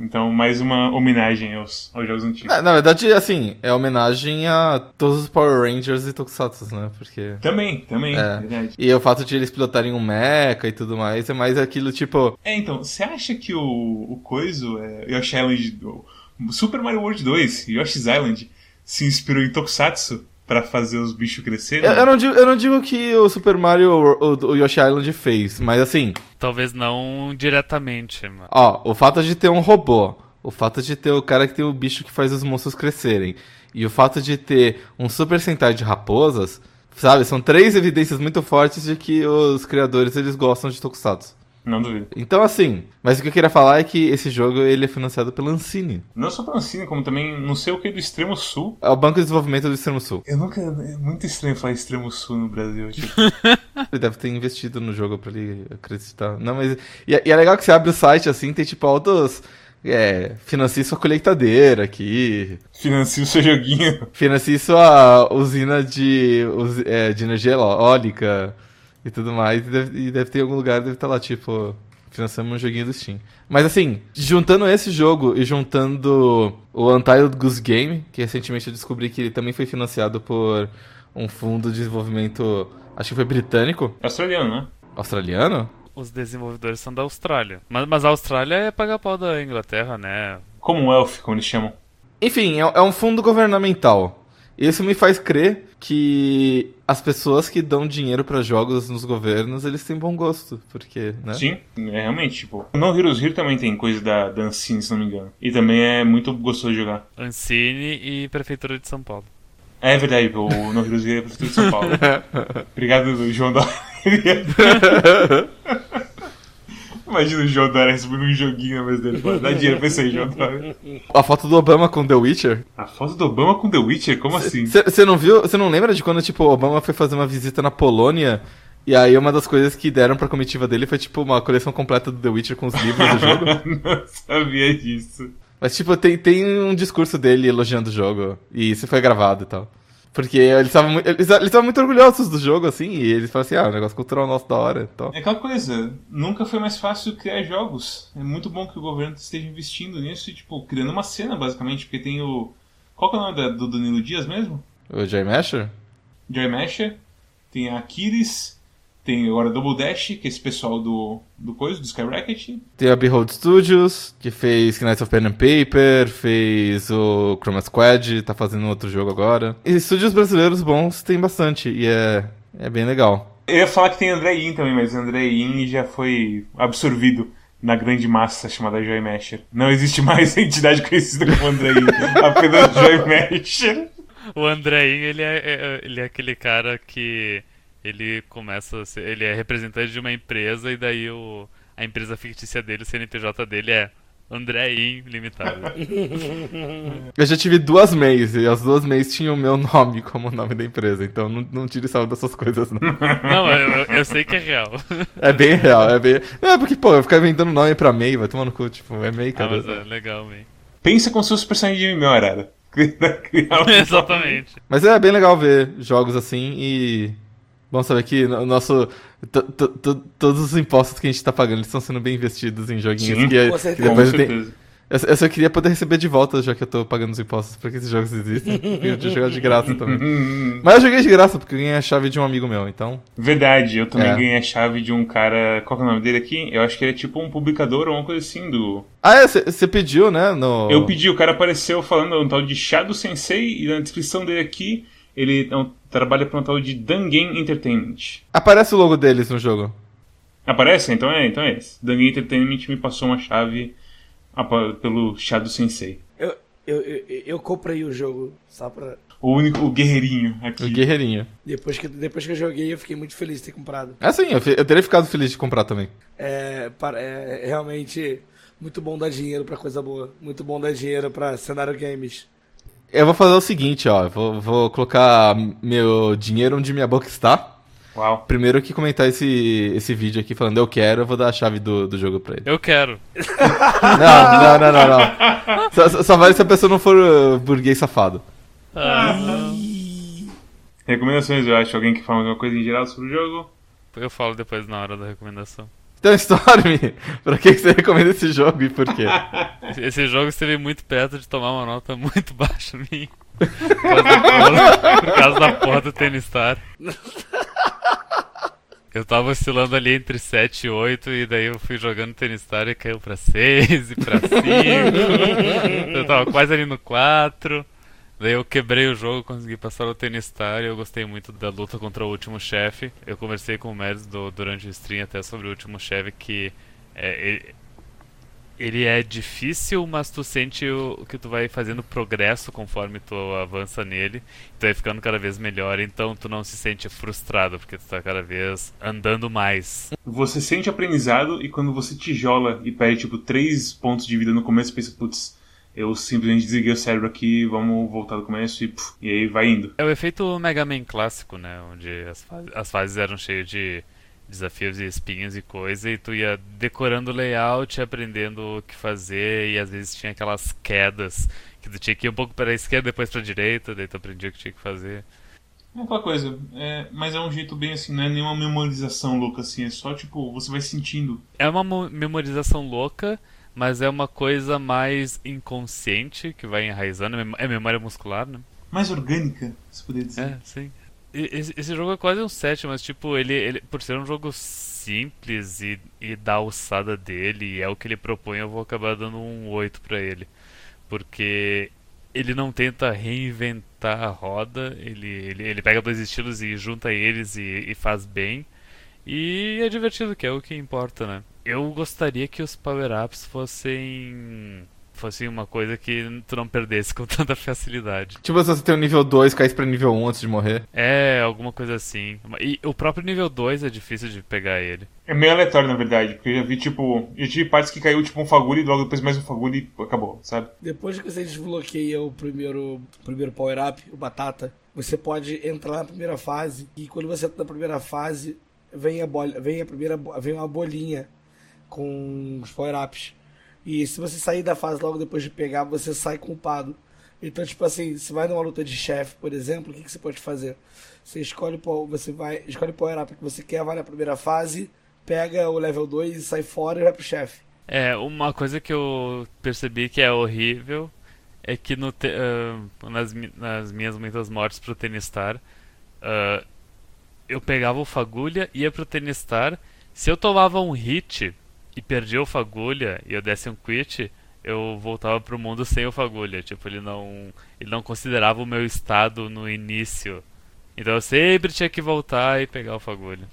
Então, mais uma homenagem aos, aos jogos antigos. É, na verdade, assim, é homenagem a todos os Power Rangers e Tokusatsu, né? Porque. Também, também, É. verdade. E o fato de eles pilotarem um mecha e tudo mais é mais aquilo tipo. É, então, você acha que o, o Coiso, é, Yoshi Island, Super Mario World 2, Yoshi's Island, se inspirou em Tokusatsu pra fazer os bichos crescerem? Eu, eu não digo, eu não digo que o Super Mario, o, o Yoshi Island fez, mas assim, Talvez não diretamente, mano. ó, o fato de ter um robô, o fato de ter o cara que tem o bicho que faz os monstros crescerem, e o fato de ter um Super Sentai de raposas, sabe, são três evidências muito fortes de que os criadores eles gostam de Tokusatsu. Não duvido. Então assim, mas o que eu queria falar é que esse jogo ele é financiado pela Ancine. Não só pela Ancine, como também não sei o que do Extremo Sul. É o Banco de Desenvolvimento do Extremo Sul. Eu nunca. É muito estranho falar Extremo Sul no Brasil. Tipo. Ele deve ter investido no jogo pra ele acreditar. Não, mas. E, é- e é legal que você abre o site assim, tem tipo altos. É, financie sua colheitadeira aqui. Financia o seu joguinho. Financie sua usina de, é, de energia eólica e tudo mais. E deve, e deve ter em algum lugar, deve estar lá, tipo, financiando um joguinho do Steam. Mas assim, juntando esse jogo e juntando o Untitled Goose Game, que recentemente eu descobri que ele também foi financiado por um fundo de desenvolvimento, acho que foi britânico, Australiano, né? australiano. Os desenvolvedores são da Austrália. Mas, mas a Austrália é pagar pau da Inglaterra, né? Commonwealth, como eles chamam. Enfim, é, é um fundo governamental. Isso me faz crer que as pessoas que dão dinheiro pra jogos nos governos, eles têm bom gosto, porque, né? Sim, é realmente, tipo. O No Heroes Here também tem coisa da, da Ancine, se não me engano. E também é muito gostoso de jogar. Ancine e Prefeitura de São Paulo. É verdade, o No Heroes Here é Prefeitura de São Paulo. Obrigado, João Dória. Imagina o João Dória recebendo um joguinho na mesa dele. Dá dinheiro pra isso aí, João Dória. A foto do Obama com The Witcher. A foto do Obama com The Witcher? Como assim? Você não viu? Você não lembra de quando, tipo, o Obama foi fazer uma visita na Polônia? E aí uma das coisas que deram pra comitiva dele foi, tipo, uma coleção completa do The Witcher com os livros do jogo. Não sabia disso. Mas, tipo, tem, tem um discurso dele elogiando o jogo. E isso foi gravado e tal. Porque eles estavam muito, eles, eles estavam muito orgulhosos do jogo, assim, e eles falaram assim, ah, o negócio cultural nosso da hora e tal. É aquela coisa, nunca foi mais fácil criar jogos. É muito bom que o governo esteja investindo nisso e, tipo, criando uma cena, basicamente, porque tem o. Qual que é o nome do Danilo Dias mesmo? O Jay Masher? Joy Masher, tem a Kiris, tem agora a Double Dash, que é esse pessoal do, do coisa, do Skyrocket. Tem a Behold Studios, que fez Knights of Pen and Paper, fez o Chroma Squad, tá fazendo outro jogo agora. E estúdios brasileiros bons tem bastante, e é, é bem legal. Eu ia falar que tem André Yin também, mas André Yin já foi absorvido na grande massa chamada Joy Masher. Não existe mais entidade conhecida como André Yin, apenas Joy Masher. O Andreinho, ele é, é- ele é aquele cara que ele começa a ser, ele é representante de uma empresa e daí o, a empresa fictícia dele, o CNPJ dele é Andreinho Limitado. Eu já tive duas MEIs, e as duas MEIs tinham o meu nome como nome da empresa, então não, não tire salvo dessas coisas, não. Não, eu, eu- sei que é real. É bem real, é bem... Não, é porque, pô, eu ficar inventando nome pra MEI, vai tomar no cu, tipo, é MEI, Ah, cara. mas é legal, man. Pensa com seus personagens de MMO, Arara. Criar um Exatamente. Mas é bem legal ver jogos assim e. Bom saber que o nosso. to- to- to- Todos os impostos que a gente tá pagando eles estão sendo bem investidos em joguinhos Sim, que, com que certeza. Com depois tem. certeza. Eu, eu só queria poder receber de volta, já que eu tô pagando os impostos, pra que esses jogos existem. Eu tinha jogado de graça também. Mas eu joguei de graça, porque eu ganhei a chave de um amigo meu, então. Verdade, eu também É. ganhei a chave de um cara. Qual que é o nome dele aqui? Eu acho que ele é tipo um publicador ou uma coisa assim do. Ah, é, você pediu, né? No... Eu pedi, o cara apareceu falando um tal de Shadow Sensei e na descrição dele aqui ele é um- trabalha para um tal de Dangen Entertainment. Aparece o logo deles no jogo. Aparece? Então é, então é esse. Dangen Entertainment me passou uma chave pelo Shadow Sensei. Eu, eu, eu, eu comprei o jogo só pra. O único, o guerreirinho aqui. O Guerreirinho. Depois que, depois que eu joguei, eu fiquei muito feliz de ter comprado. É sim, eu, eu teria ficado feliz de comprar também. É, para- é realmente muito bom dar dinheiro pra coisa boa. Muito bom dar dinheiro pra cenário games. Eu vou fazer o seguinte, ó. Vou, vou colocar meu dinheiro onde minha boca está. Uau. Primeiro que comentar esse, esse vídeo aqui falando eu quero, eu vou dar a chave do, do jogo pra ele. Eu quero. Não, não, não, não, não. Só, só- só vale se a pessoa não for uh, burguês safado. Ah, Recomendações, eu acho. Alguém que fala alguma coisa em geral sobre o jogo? eu falo depois na hora da recomendação. Então, Storm, pra que você recomenda esse jogo e por quê? Esse- jogo esteve muito perto de tomar uma nota muito baixa minha. Por causa da porra, por causa da porra do Tennis Star. Eu tava oscilando ali entre 7 e 8, e daí eu fui jogando Tennis Star e caiu pra 6 e pra 5. eu tava quase ali no 4. Daí eu quebrei o jogo, consegui passar o Tennis Star e eu gostei muito da luta contra o último chefe. Eu conversei com o Mads do- durante o stream até sobre o último chefe que é, ele, ele é difícil, mas tu sente o, que tu vai fazendo progresso conforme tu avança nele. Tu vai ficando cada vez melhor, então tu não se sente frustrado, porque tu tá cada vez andando mais. Você sente aprendizado e quando você tijola e perde tipo 3 pontos de vida no começo, pensa, putz, eu simplesmente desliguei o cérebro aqui, vamos voltar do começo e, puf, e aí vai indo. É o efeito Mega Man clássico, né? Onde as, fa- as fases eram cheias de desafios e espinhos e coisa, e tu ia decorando o layout, aprendendo o que fazer, e às vezes tinha aquelas quedas que tu tinha que ir um pouco para a esquerda, depois para a direita, daí tu aprendia o que tinha que fazer. É aquela coisa, é, mas é um jeito bem assim, não é nenhuma memorização louca assim, é só tipo, você vai sentindo. É uma mo- memorização louca, mas é uma coisa mais inconsciente que vai enraizando. É É memória muscular, né? Mais orgânica, se poderia dizer. É, sim. Esse, esse jogo é quase um 7, mas tipo, ele, ele por ser um jogo simples e, e da alçada dele, e é o que ele propõe, eu vou acabar dando um 8 pra ele. Porque ele não tenta reinventar a roda, ele, ele, ele pega dois estilos e junta eles e, e faz bem. E é divertido, que é o que importa, né? Eu gostaria que os power-ups fossem. fossem uma coisa que tu não perdesse com tanta facilidade. Tipo, se você tem um nível 2, caísse pra nível 1 antes de morrer. É, alguma coisa assim. E o próprio nível 2 é difícil de pegar ele. É meio aleatório, na verdade, porque eu já vi, tipo, já tive partes que caiu, tipo, um fagulho e logo depois mais um fagulho e acabou, sabe? Depois que você desbloqueia o primeiro, o primeiro power-up, o Batata, você pode entrar na primeira fase e quando você entra na primeira fase, vem a, bola, vem a primeira vem uma bolinha com os power-ups. E se você sair da fase logo depois de pegar, você sai culpado. Então, tipo assim, você vai numa luta de chefe, por exemplo, o que, que você pode fazer? Você escolhe, você vai, escolhe power-up que você quer, vai na primeira fase, pega o level 2 e sai fora e vai pro chefe. É, uma coisa que eu percebi que é horrível é que no te- ah, nas, nas minhas muitas mortes pro Tenistar, ah, eu pegava o Fagulha, ia pro Tenistar, se eu tomava um hit e perdia o Fagulha e eu desse um quit, eu voltava pro mundo sem o Fagulha. Tipo, ele não, ele não considerava o meu estado no início. Então eu sempre tinha que voltar e pegar o Fagulha.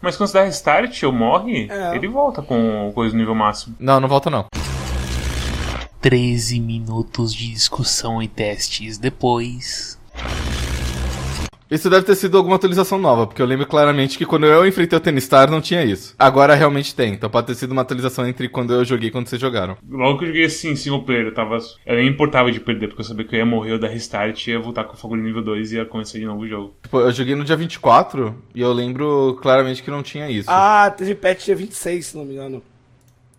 Mas quando você dá restart ou morre, É. ele volta com coisa no nível máximo. Não, não volta não. 13 minutos de discussão e testes depois. Isso deve ter sido alguma atualização nova, porque eu lembro claramente que quando eu enfrentei o Tenistar não tinha isso. Agora realmente tem, então pode ter sido uma atualização entre quando eu joguei e quando vocês jogaram. Logo que eu joguei assim, single player, eu tava. Eu nem importava de perder, porque eu sabia que eu ia morrer, eu ia dar restart, ia voltar com o fagulho nível 2 e ia começar de novo o jogo. Tipo, eu joguei no dia 24 e eu lembro claramente que não tinha isso. Ah, teve patch dia 26, se não me engano.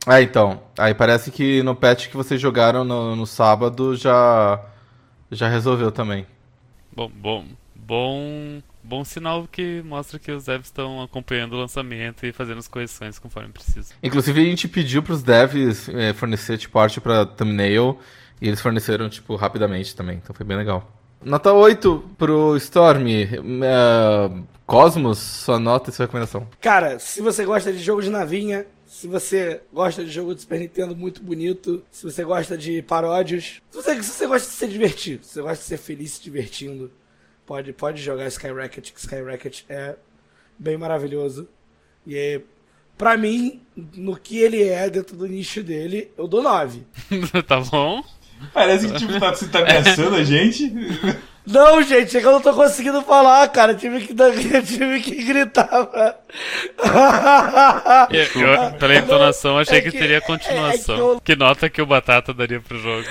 É, então. Aí parece que no patch que vocês jogaram no, no sábado já. já resolveu também. Bom, bom, bom, bom sinal que mostra que os devs estão acompanhando o lançamento e fazendo as correções conforme precisa. Inclusive a gente pediu pros devs eh, fornecer tipo arte pra thumbnail e eles forneceram tipo rapidamente também, então foi bem legal. Nota 8 pro Storm. eh, Cosmos, sua nota e sua recomendação. Cara, se você gosta de jogo de navinha, se você gosta de jogo de Super Nintendo muito bonito, se você gosta de paródios, se você, se você gosta de se divertir, se você gosta de ser feliz se divertindo, pode, pode jogar Skyrocket, que Skyrocket é bem maravilhoso. E é, pra mim, no que ele é dentro do nicho dele, eu dou 9. tá bom? Parece que tipo, tá, você tá ameaçando a gente. Não, gente, é que eu não tô conseguindo falar, cara. Eu tive que, dar- eu tive que gritar. pra- Eu, eu, pela entonação, achei é que, que- teria é continuação. que eu- Que nota que o Batata daria pro jogo?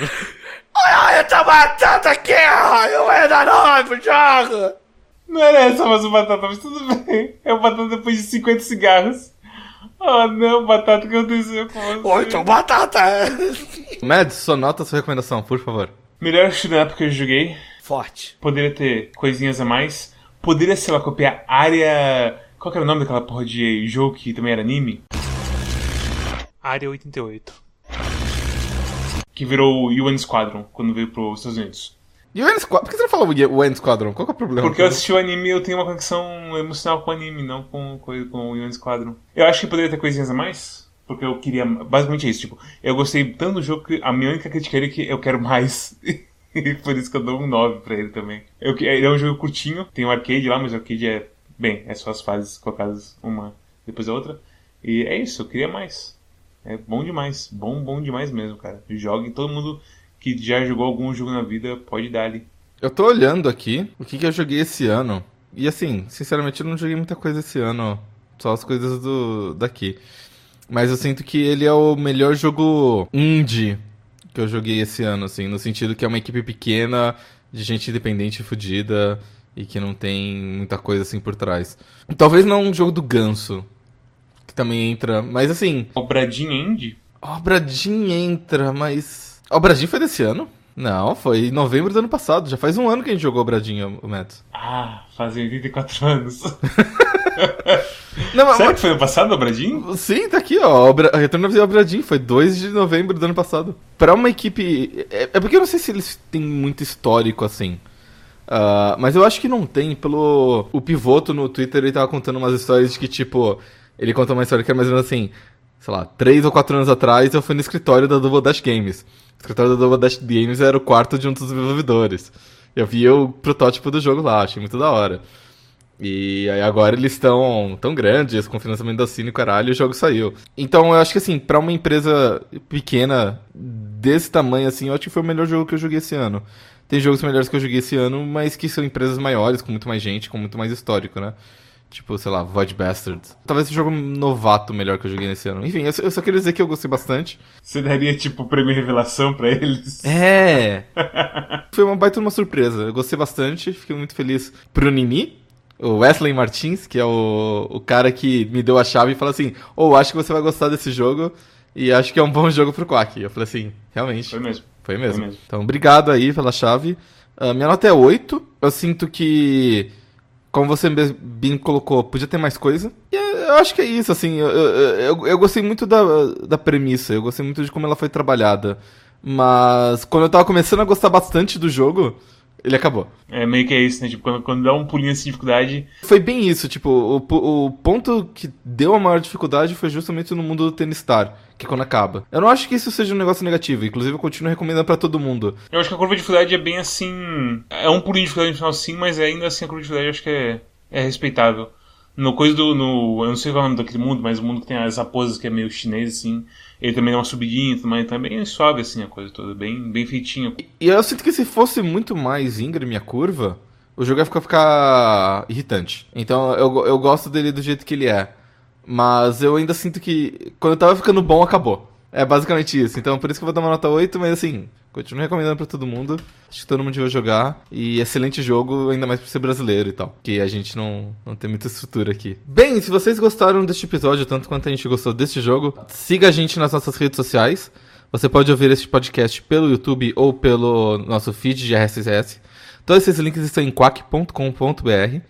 Olha essa batata aqui, eu vou dar nome pro jogo. Não era essa mas o batata, mas tudo bem. É o batata depois de 50 cigarros. Oh não, batata, o que aconteceu com você? Ou então batata. Mads, sua nota sua recomendação, por favor. Melhor shoot'em up que eu joguei. Forte. Poderia ter coisinhas a mais. Poderia, sei lá, copiar área. Qual que era o nome daquela porra de jogo que também era anime? Área 88. Que virou o UN Squadron quando veio pros Estados Unidos. E o N Squadron? Por que você não falou o N Squadron? Qual que é o problema? Porque eu assisti o anime e eu tenho uma conexão emocional com o anime, não com, com, com o UN Squadron. Eu acho que poderia ter coisinhas a mais, porque eu queria. Basicamente é isso, tipo, eu gostei tanto do jogo que a minha única crítica é que eu quero mais. Por isso que eu dou um 9 pra ele também. Eu, ele é um jogo curtinho, tem um arcade lá, mas o arcade é. Bem, é só as fases colocadas uma depois da outra. E é isso, eu queria mais. É bom demais. Bom, bom demais mesmo, cara. Jogue todo mundo que já jogou algum jogo na vida pode dar ali. Eu tô olhando aqui o que, que eu joguei esse ano. E assim, sinceramente, eu não joguei muita coisa esse ano. Só as coisas do daqui. Mas eu sinto que ele é o melhor jogo indie que eu joguei esse ano, assim, no sentido que é uma equipe pequena, de gente independente e fodida, e que não tem muita coisa assim por trás. Talvez não um jogo do ganso, que também entra, mas assim. Obradinho Indie? Obradinho entra, mas. Obradinho foi desse ano? Não, foi em novembro do ano passado. Já faz um ano que a gente jogou Obradinho, o Matt. Ah, fazem 84 anos. Não, mas- Sério que foi no passado, Obradinho? Sim, tá aqui, ó. Obra... Retorno Visão Obradinho. Foi 2 de novembro do ano passado. Pra uma equipe. É, é porque eu não sei se eles têm muito histórico assim. Ah, mas eu acho que não tem. Pelo. O pivoto no Twitter ele tava contando umas histórias de que, tipo. Ele contou uma história que é mais ou menos assim. Sei lá, 3 ou 4 anos atrás eu fui no escritório da Double Dash Games. O escritório da Double Dash Games era o quarto de um dos desenvolvedores. Eu vi o protótipo do jogo lá, achei muito da hora. E aí agora eles estão tão grandes, com financiamento da Cine e caralho, e o jogo saiu. Então eu acho que assim, pra uma empresa pequena desse tamanho assim, eu acho que foi o melhor jogo que eu joguei esse ano. Tem jogos melhores que eu joguei esse ano, mas que são empresas maiores, com muito mais gente, com muito mais histórico, né? Tipo, sei lá, Void Bastards. Talvez esse jogo novato melhor que eu joguei nesse ano. Enfim, eu só, eu só queria dizer que eu gostei bastante. Você daria, tipo, prêmio revelação pra eles? É! Foi uma baita uma surpresa. Eu gostei bastante, fiquei muito feliz pro Nini, o Wesley Martins, que é o, o cara que me deu a chave e falou assim: Ô, acho que você vai gostar desse jogo e acho que é um bom jogo pro Quack. Eu falei assim: realmente. Foi mesmo. Foi mesmo. Foi mesmo. Então, obrigado aí pela chave. Ah, minha nota é 8. Eu sinto que, como você bem- colocou, podia ter mais coisa. E eu acho que é isso, assim. Eu, eu, eu- eu gostei muito da, da premissa, eu gostei muito de como ela foi trabalhada. Mas quando eu tava começando a gostar bastante do jogo, ele acabou. É meio que é isso, né? Tipo, quando, quando dá um pulinho assim de dificuldade. Foi bem isso, tipo, o, o ponto que deu a maior dificuldade foi justamente no mundo do Tennis Star, que é quando acaba. Eu não acho que isso seja um negócio negativo, inclusive eu continuo recomendando pra todo mundo. Eu acho que a curva de dificuldade é bem assim. É um pulinho de dificuldade no final sim, mas ainda assim a curva de dificuldade eu acho que é, é respeitável. No coisa do. No, eu não sei qual é o nome daquele mundo, mas o mundo que tem as raposas que é meio chinês, assim. Ele também dá uma subidinha, mas também é suave assim a coisa toda, bem, bem feitinha. E eu sinto que se fosse muito mais íngreme a curva, o jogo ia ficar, ficar irritante. Então eu, eu gosto dele do jeito que ele é. Mas eu ainda sinto que quando eu tava ficando bom, acabou. É basicamente isso. Então por isso que eu vou dar uma nota 8, mas assim, continuo recomendando pra todo mundo. Acho que todo mundo devia jogar. E excelente jogo, ainda mais por ser brasileiro e tal. Que a gente não, não tem muita estrutura aqui. Bem, se vocês gostaram deste episódio, tanto quanto a gente gostou deste jogo, siga a gente nas nossas redes sociais. Você pode ouvir este podcast pelo YouTube ou pelo nosso feed de RSS. Todos esses links estão em quack.com.br.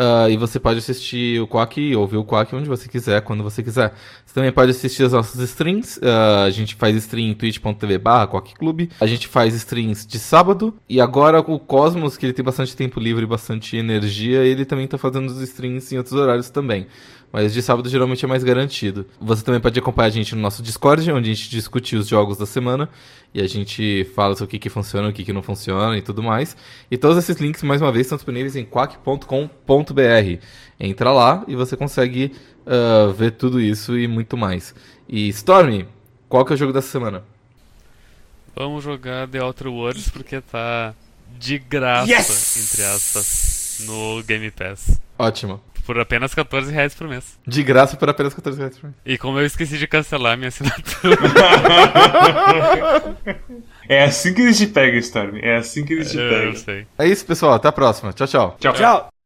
Ah, e você pode assistir o Quack e ouvir o Quack onde você quiser, quando você quiser. Você também pode assistir as nossas streams. Ah, a gente faz stream em twitch.tv barra Clube. A gente faz streams de sábado. E agora o Cosmos, que ele tem bastante tempo livre e bastante energia, ele também tá fazendo os streams em outros horários também. Mas de sábado geralmente é mais garantido. Você também pode acompanhar a gente no nosso Discord, onde a gente discute os jogos da semana. E a gente fala sobre o que, que funciona, o que, que não funciona e tudo mais. E todos esses links, mais uma vez, estão disponíveis em quack.com.br. Entra lá e você consegue ah, ver tudo isso e muito mais. E Storm, qual que é o jogo dessa semana? Vamos jogar The Outer Worlds porque tá de graça, Yes! entre aspas, no Game Pass. Ótimo. Por apenas 14 reais por mês. De graça por apenas 14 reais. por mês. E como eu esqueci de cancelar minha assinatura, É assim que eles te pegam, Storm. É assim que eles te pegam. sei. É isso, pessoal. Até a próxima. Tchau, tchau. Tchau. Tchau.